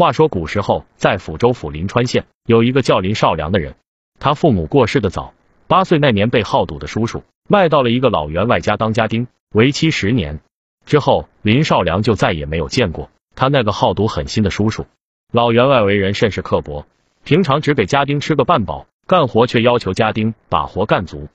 话说古时候，在抚州府临川县有一个叫林少良的人，他父母过世的早，八岁那年被好赌的叔叔卖到了一个老员外家当家丁，为期十年。之后，林少良就再也没有见过他那个好赌狠心的叔叔。老员外为人甚是刻薄，平常只给家丁吃个半饱，干活却要求家丁把活干足。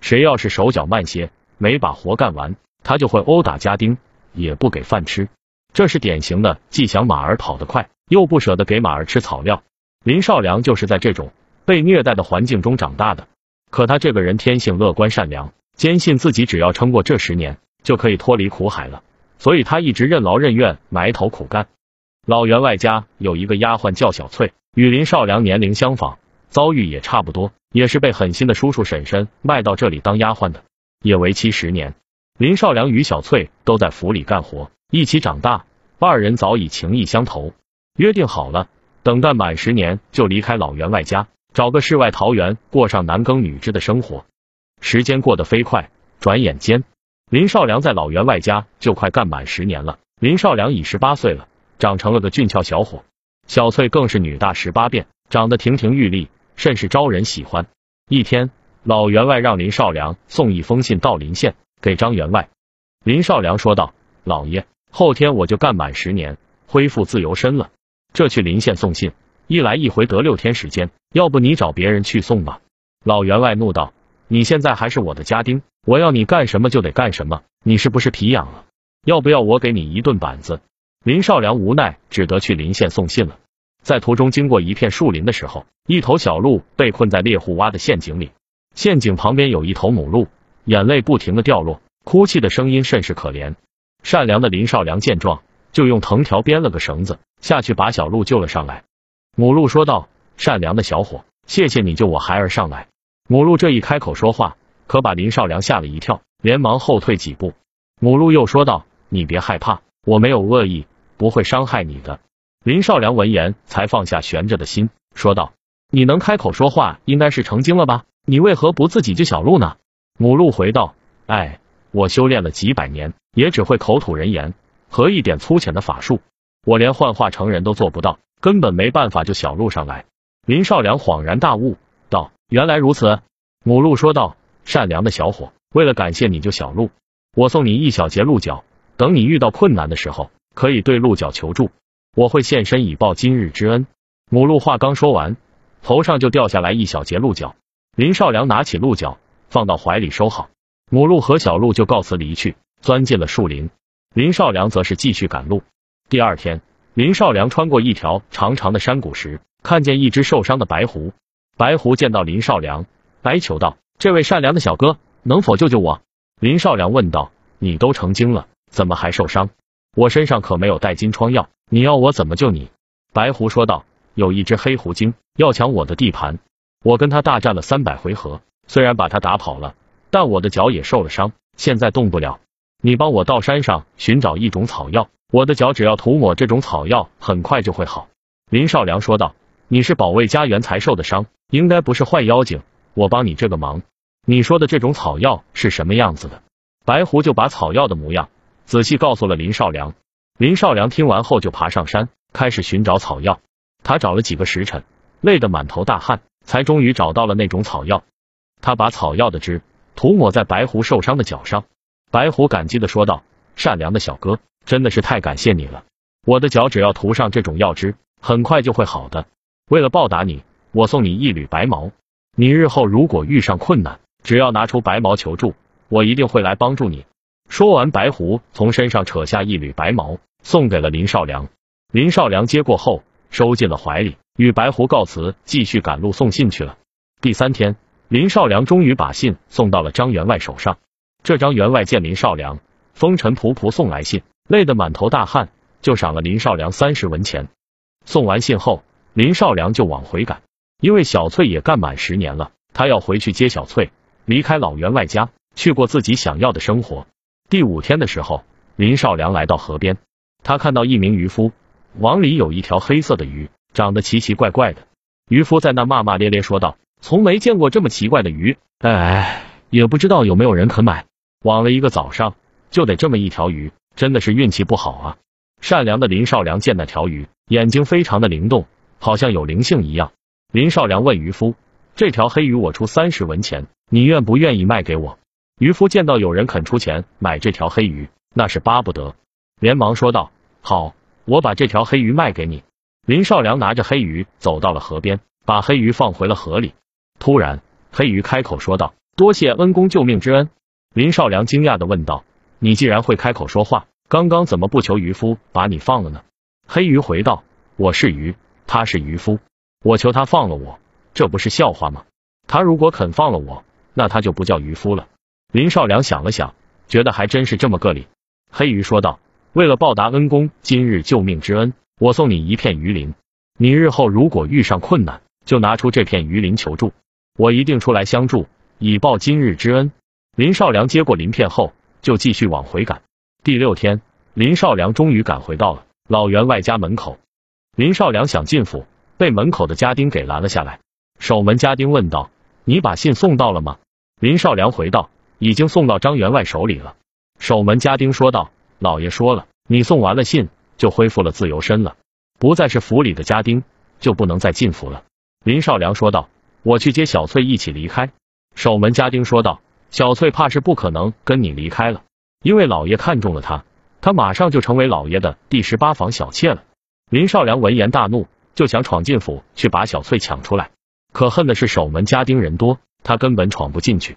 谁要是手脚慢些，没把活干完，他就会殴打家丁，也不给饭吃。这是典型的既想马儿跑得快。又不舍得给马儿吃草料，林少良就是在这种被虐待的环境中长大的。可他这个人天性乐观善良，坚信自己只要撑过这十年，就可以脱离苦海了。所以他一直任劳任怨，埋头苦干。老员外家有一个丫鬟叫小翠，与林少良年龄相仿，遭遇也差不多，也是被狠心的叔叔婶婶卖到这里当丫鬟的，也为期十年。林少良与小翠都在府里干活，一起长大，二人早已情意相投。约定好了，等干满十年就离开老员外家，找个世外桃源，过上男耕女织的生活。时间过得飞快，转眼间，林少良在老员外家就快干满十年了。林少良已十八岁了，长成了个俊俏小伙。小翠更是女大十八变，长得亭亭玉立，甚是招人喜欢。一天，老员外让林少良送一封信到临县给张员外。林少良说道：“老爷，后天我就干满十年，恢复自由身了。”这去临县送信，一来一回得六天时间，要不你找别人去送吧。老员外怒道：“你现在还是我的家丁，我要你干什么就得干什么，你是不是皮痒了？要不要我给你一顿板子？”林少良无奈，只得去临县送信了。在途中经过一片树林的时候，一头小鹿被困在猎户挖的陷阱里，陷阱旁边有一头母鹿，眼泪不停的掉落，哭泣的声音甚是可怜。善良的林少良见状，就用藤条编了个绳子。下去把小鹿救了上来。母鹿说道：“善良的小伙，谢谢你救我孩儿上来。”母鹿这一开口说话，可把林少良吓了一跳，连忙后退几步。母鹿又说道：“你别害怕，我没有恶意，不会伤害你的。”林少良闻言才放下悬着的心，说道：“你能开口说话，应该是成精了吧？你为何不自己救小鹿呢？”母鹿回道：“哎，我修炼了几百年，也只会口吐人言和一点粗浅的法术。”我连幻化成人都做不到，根本没办法救小鹿上来。林少良恍然大悟，道：“原来如此。”母鹿说道：“善良的小伙，为了感谢你救小鹿，我送你一小节鹿角，等你遇到困难的时候，可以对鹿角求助，我会现身以报今日之恩。”母鹿话刚说完，头上就掉下来一小节鹿角。林少良拿起鹿角，放到怀里收好。母鹿和小鹿就告辞离去，钻进了树林。林少良则是继续赶路。第二天，林少良穿过一条长长的山谷时，看见一只受伤的白狐。白狐见到林少良，哀求道：“这位善良的小哥，能否救救我？”林少良问道：“你都成精了，怎么还受伤？我身上可没有带金疮药，你要我怎么救你？”白狐说道：“有一只黑狐精要抢我的地盘，我跟他大战了三百回合，虽然把他打跑了，但我的脚也受了伤，现在动不了。你帮我到山上寻找一种草药。”我的脚只要涂抹这种草药，很快就会好。”林少良说道。“你是保卫家园才受的伤，应该不是坏妖精。我帮你这个忙。你说的这种草药是什么样子的？”白狐就把草药的模样仔细告诉了林少良。林少良听完后就爬上山，开始寻找草药。他找了几个时辰，累得满头大汗，才终于找到了那种草药。他把草药的汁涂抹在白狐受伤的脚上。白狐感激的说道：“善良的小哥。”真的是太感谢你了，我的脚只要涂上这种药汁，很快就会好的。为了报答你，我送你一缕白毛，你日后如果遇上困难，只要拿出白毛求助，我一定会来帮助你。说完，白狐从身上扯下一缕白毛，送给了林少良。林少良接过后，收进了怀里，与白狐告辞，继续赶路送信去了。第三天，林少良终于把信送到了张员外手上。这张员外见林少良风尘仆仆送来信。累得满头大汗，就赏了林少良三十文钱。送完信后，林少良就往回赶，因为小翠也干满十年了，他要回去接小翠，离开老员外家，去过自己想要的生活。第五天的时候，林少良来到河边，他看到一名渔夫，网里有一条黑色的鱼，长得奇奇怪怪的。渔夫在那骂骂咧咧说道：“从没见过这么奇怪的鱼，哎，也不知道有没有人肯买。网了一个早上，就得这么一条鱼。”真的是运气不好啊！善良的林少良见那条鱼，眼睛非常的灵动，好像有灵性一样。林少良问渔夫：“这条黑鱼我出三十文钱，你愿不愿意卖给我？”渔夫见到有人肯出钱买这条黑鱼，那是巴不得，连忙说道：“好，我把这条黑鱼卖给你。”林少良拿着黑鱼走到了河边，把黑鱼放回了河里。突然，黑鱼开口说道：“多谢恩公救命之恩。”林少良惊讶的问道：“你既然会开口说话，刚刚怎么不求渔夫把你放了呢？”黑鱼回道：“我是鱼，他是渔夫。”我求他放了我，这不是笑话吗？他如果肯放了我，那他就不叫渔夫了。林少良想了想，觉得还真是这么个理。黑鱼说道：“为了报答恩公今日救命之恩，我送你一片鱼鳞。你日后如果遇上困难，就拿出这片鱼鳞求助，我一定出来相助，以报今日之恩。”林少良接过鳞片后，就继续往回赶。第六天，林少良终于赶回到了老员外家门口。林少良想进府。被门口的家丁给拦了下来。守门家丁问道：“你把信送到了吗？”林少良回道：“已经送到张员外手里了。”守门家丁说道：“老爷说了，你送完了信就恢复了自由身了，不再是府里的家丁，就不能再进府了。”林少良说道：“我去接小翠一起离开。”守门家丁说道：“小翠怕是不可能跟你离开了，因为老爷看中了她，她马上就成为老爷的第十八房小妾了。”林少良闻言大怒。就想闯进府去把小翠抢出来，可恨的是守门家丁人多，他根本闯不进去。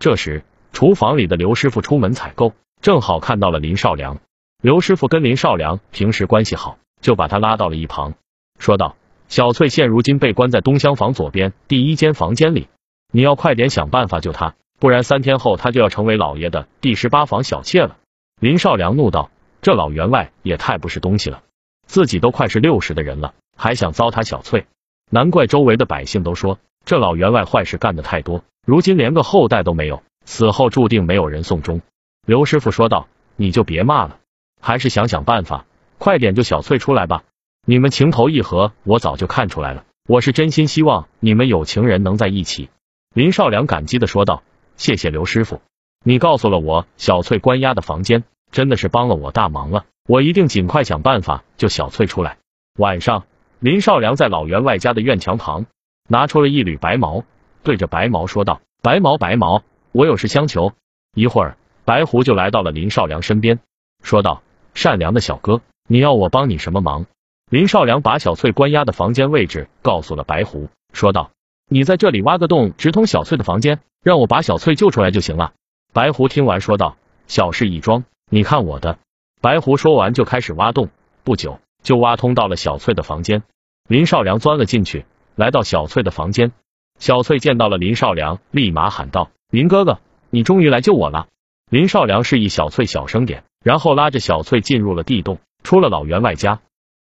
这时，厨房里的刘师傅出门采购，正好看到了林少良。刘师傅跟林少良平时关系好，就把他拉到了一旁，说道：“小翠现如今被关在东厢房左边第一间房间里，你要快点想办法救她，不然三天后他就要成为老爷的第十八房小妾了。”林少良怒道：“这老员外也太不是东西了，自己都快是六十的人了。”还想糟蹋小翠，难怪周围的百姓都说这老员外坏事干的太多，如今连个后代都没有，死后注定没有人送终。刘师傅说道：“你就别骂了，还是想想办法，快点救小翠出来吧。你们情投意合，我早就看出来了，我是真心希望你们有情人能在一起。”林少良感激的说道：“谢谢刘师傅，你告诉了我小翠关押的房间，真的是帮了我大忙了，我一定尽快想办法救小翠出来。”晚上。林少良在老员外家的院墙旁拿出了一缕白毛，对着白毛说道：“白毛，白毛，我有事相求。”一会儿，白狐就来到了林少良身边，说道：“善良的小哥，你要我帮你什么忙？”林少良把小翠关押的房间位置告诉了白狐，说道：“你在这里挖个洞，直通小翠的房间，让我把小翠救出来就行了。”白狐听完说道：“小事一桩，你看我的。”白狐说完就开始挖洞，不久。就挖通到了小翠的房间，林少良钻了进去，来到小翠的房间。小翠见到了林少良，立马喊道：“林哥哥，你终于来救我了！”林少良示意小翠小声点，然后拉着小翠进入了地洞，出了老员外家。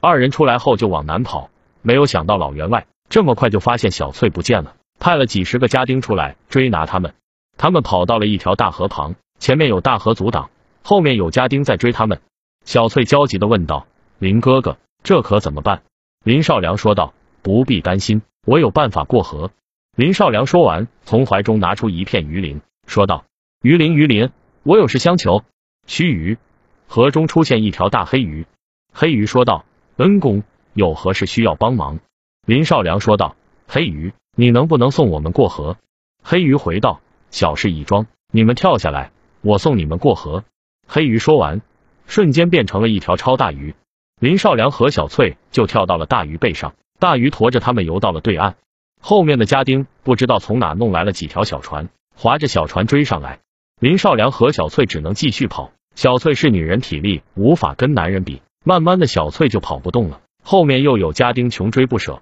二人出来后就往南跑，没有想到老员外这么快就发现小翠不见了，派了几十个家丁出来追拿他们。他们跑到了一条大河旁，前面有大河阻挡，后面有家丁在追他们。小翠焦急的问道。林哥哥，这可怎么办？林少良说道：“不必担心，我有办法过河。”林少良说完，从怀中拿出一片鱼鳞，说道：“鱼鳞，鱼鳞，我有事相求。”须臾，河中出现一条大黑鱼。黑鱼说道：“恩公，有何事需要帮忙？”林少良说道：“黑鱼，你能不能送我们过河？”黑鱼回道：“小事一桩，你们跳下来，我送你们过河。”黑鱼说完，瞬间变成了一条超大鱼。林少良和小翠就跳到了大鱼背上，大鱼驮着他们游到了对岸。后面的家丁不知道从哪弄来了几条小船，划着小船追上来。林少良和小翠只能继续跑。小翠是女人，体力无法跟男人比，慢慢的小翠就跑不动了。后面又有家丁穷追不舍，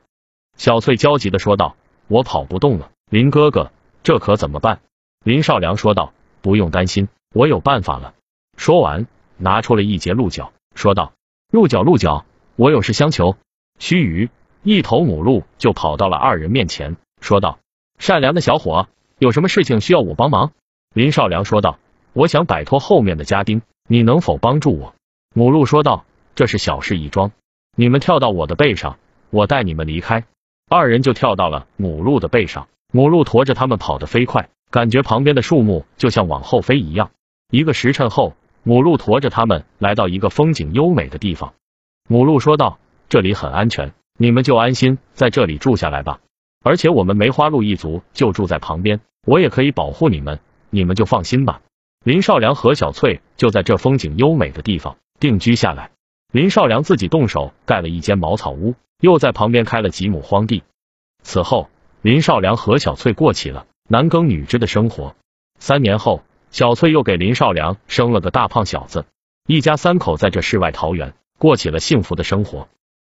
小翠焦急的说道：“我跑不动了，林哥哥，这可怎么办？”林少良说道：“不用担心，我有办法了。”说完，拿出了一截鹿角，说道。鹿角，鹿角，我有事相求。须臾，一头母鹿就跑到了二人面前，说道：“善良的小伙，有什么事情需要我帮忙？”林少良说道：“我想摆脱后面的家丁，你能否帮助我？”母鹿说道：“这是小事一桩，你们跳到我的背上，我带你们离开。”二人就跳到了母鹿的背上，母鹿驮着他们跑得飞快，感觉旁边的树木就像往后飞一样。一个时辰后，母鹿驮着他们来到一个风景优美的地方。母鹿说道：“这里很安全，你们就安心在这里住下来吧。而且我们梅花鹿一族就住在旁边，我也可以保护你们，你们就放心吧。”林少良和小翠就在这风景优美的地方定居下来。林少良自己动手盖了一间茅草屋，又在旁边开了几亩荒地。此后，林少良和小翠过起了男耕女织的生活。三年后，小翠又给林少良生了个大胖小子，一家三口在这世外桃源过起了幸福的生活。